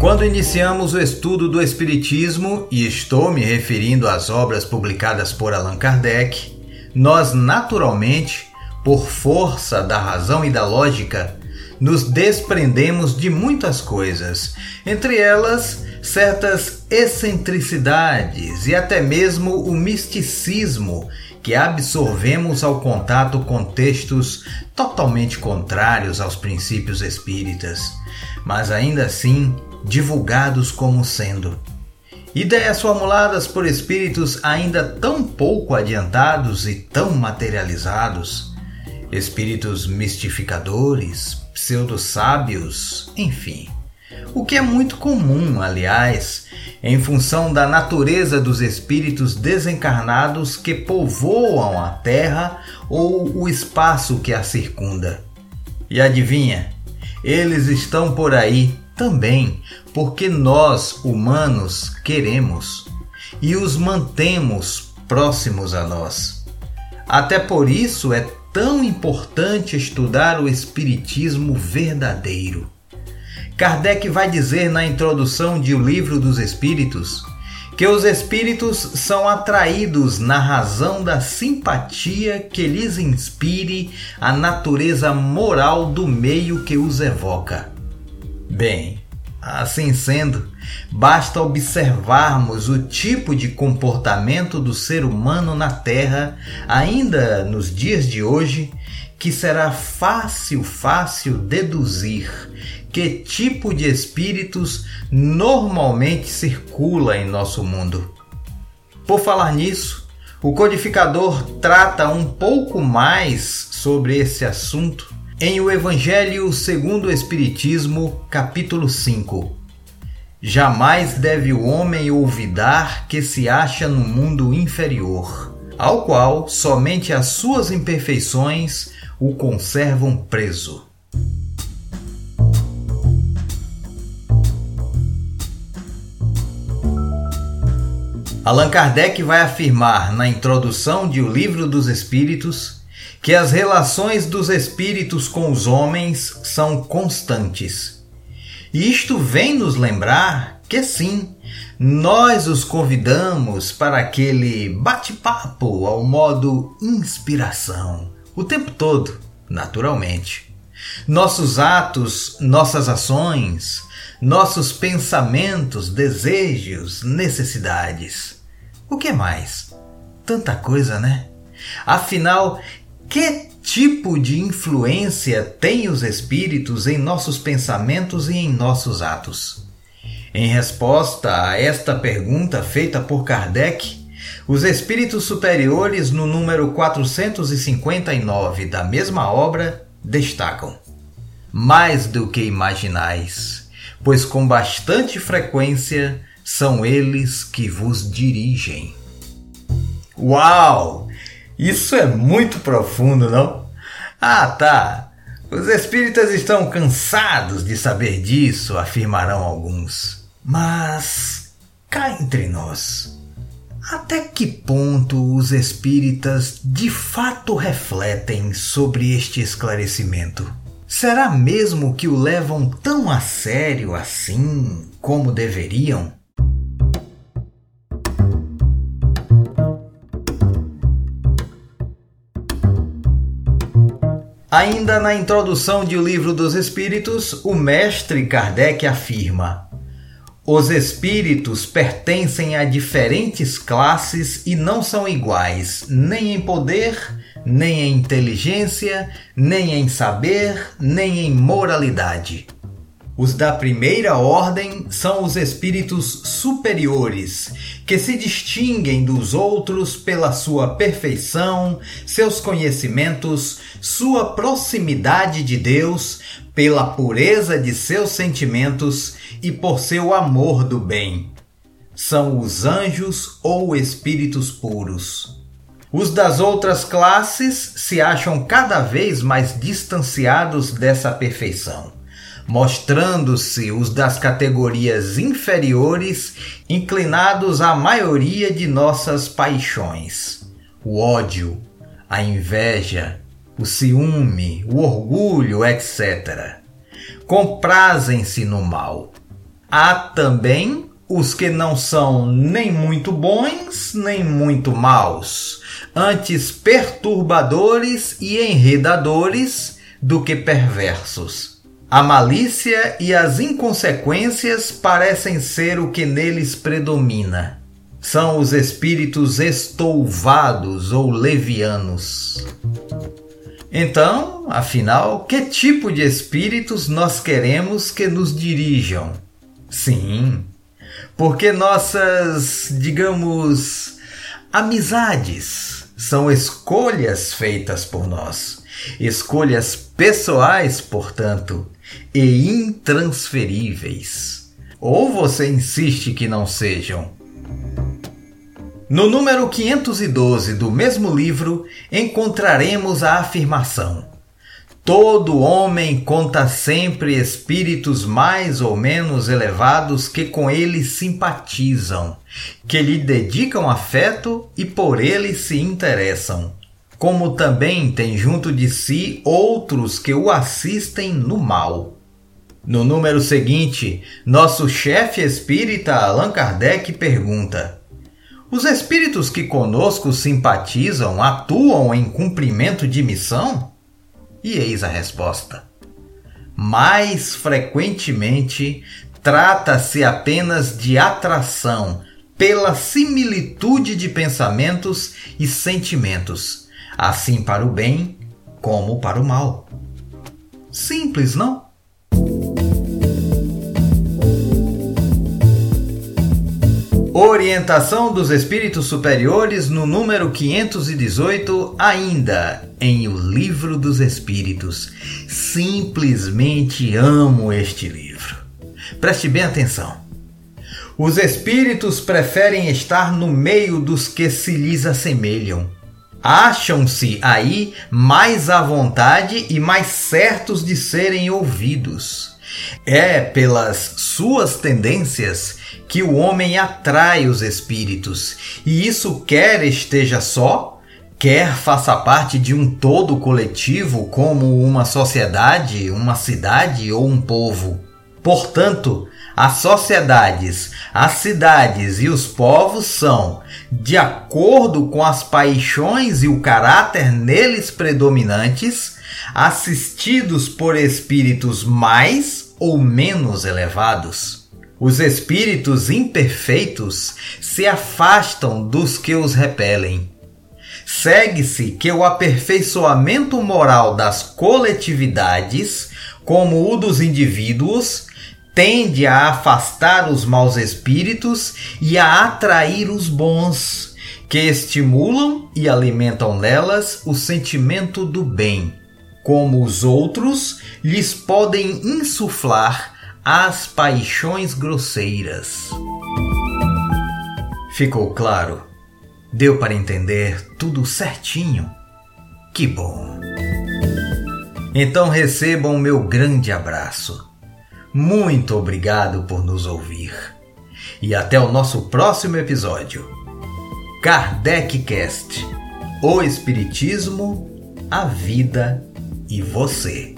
Quando iniciamos o estudo do Espiritismo, e estou me referindo às obras publicadas por Allan Kardec, nós naturalmente, por força da razão e da lógica, nos desprendemos de muitas coisas, entre elas certas excentricidades e até mesmo o misticismo que absorvemos ao contato com textos totalmente contrários aos princípios espíritas, mas ainda assim divulgados como sendo ideias formuladas por espíritos ainda tão pouco adiantados e tão materializados, espíritos mistificadores, pseudo-sábios, enfim. O que é muito comum, aliás, em função da natureza dos espíritos desencarnados que povoam a Terra ou o espaço que a circunda. E adivinha? Eles estão por aí também porque nós, humanos, queremos e os mantemos próximos a nós. Até por isso é tão importante estudar o Espiritismo verdadeiro. Kardec vai dizer na introdução de O Livro dos Espíritos que os espíritos são atraídos na razão da simpatia que lhes inspire a natureza moral do meio que os evoca. Bem, assim sendo, basta observarmos o tipo de comportamento do ser humano na Terra, ainda nos dias de hoje, que será fácil, fácil deduzir que tipo de espíritos normalmente circula em nosso mundo. Por falar nisso, o codificador trata um pouco mais sobre esse assunto em O Evangelho segundo o Espiritismo, capítulo 5. Jamais deve o homem olvidar que se acha no mundo inferior, ao qual somente as suas imperfeições o conservam preso. Allan Kardec vai afirmar na introdução de O Livro dos Espíritos que as relações dos espíritos com os homens são constantes. E isto vem nos lembrar que sim, nós os convidamos para aquele bate-papo ao modo inspiração, o tempo todo, naturalmente. Nossos atos, nossas ações, nossos pensamentos, desejos, necessidades. O que mais? Tanta coisa, né? Afinal, que tipo de influência têm os espíritos em nossos pensamentos e em nossos atos? Em resposta a esta pergunta feita por Kardec, os espíritos superiores, no número 459 da mesma obra, destacam: Mais do que imaginais, pois com bastante frequência são eles que vos dirigem. Uau! Isso é muito profundo, não? Ah, tá. Os espíritas estão cansados de saber disso, afirmarão alguns. Mas cá entre nós, até que ponto os espíritas de fato refletem sobre este esclarecimento? Será mesmo que o levam tão a sério assim como deveriam? Ainda na introdução de O Livro dos Espíritos, o mestre Kardec afirma: Os espíritos pertencem a diferentes classes e não são iguais, nem em poder, nem em inteligência, nem em saber, nem em moralidade. Os da primeira ordem são os espíritos superiores, que se distinguem dos outros pela sua perfeição, seus conhecimentos, sua proximidade de Deus, pela pureza de seus sentimentos e por seu amor do bem. São os anjos ou espíritos puros. Os das outras classes se acham cada vez mais distanciados dessa perfeição mostrando-se os das categorias inferiores inclinados à maioria de nossas paixões: o ódio, a inveja, o ciúme, o orgulho, etc. Comprazem-se no mal. Há também os que não são nem muito bons, nem muito maus, antes perturbadores e enredadores do que perversos. A malícia e as inconsequências parecem ser o que neles predomina. São os espíritos estouvados ou levianos. Então, afinal, que tipo de espíritos nós queremos que nos dirijam? Sim, porque nossas, digamos, amizades são escolhas feitas por nós, escolhas pessoais, portanto, e intransferíveis. Ou você insiste que não sejam? No número 512 do mesmo livro, encontraremos a afirmação: Todo homem conta sempre espíritos mais ou menos elevados que com ele simpatizam, que lhe dedicam afeto e por ele se interessam. Como também tem junto de si outros que o assistem no mal. No número seguinte, nosso chefe espírita Allan Kardec pergunta: os espíritos que conosco simpatizam atuam em cumprimento de missão? E eis a resposta. Mais frequentemente, trata-se apenas de atração pela similitude de pensamentos e sentimentos, assim para o bem como para o mal. Simples, não? Orientação dos Espíritos Superiores no número 518, ainda em O Livro dos Espíritos. Simplesmente amo este livro. Preste bem atenção. Os espíritos preferem estar no meio dos que se lhes assemelham. Acham-se aí mais à vontade e mais certos de serem ouvidos. É pelas suas tendências que o homem atrai os espíritos, e isso quer esteja só, quer faça parte de um todo coletivo, como uma sociedade, uma cidade ou um povo. Portanto, as sociedades, as cidades e os povos são, de acordo com as paixões e o caráter neles predominantes, assistidos por espíritos mais ou menos elevados. Os espíritos imperfeitos se afastam dos que os repelem. Segue-se que o aperfeiçoamento moral das coletividades, como o dos indivíduos, tende a afastar os maus espíritos e a atrair os bons, que estimulam e alimentam nelas o sentimento do bem, como os outros lhes podem insuflar as paixões grosseiras. Ficou claro? Deu para entender tudo certinho? Que bom! Então recebam o meu grande abraço. Muito obrigado por nos ouvir. E até o nosso próximo episódio. Kardec Cast. O Espiritismo, a vida e você.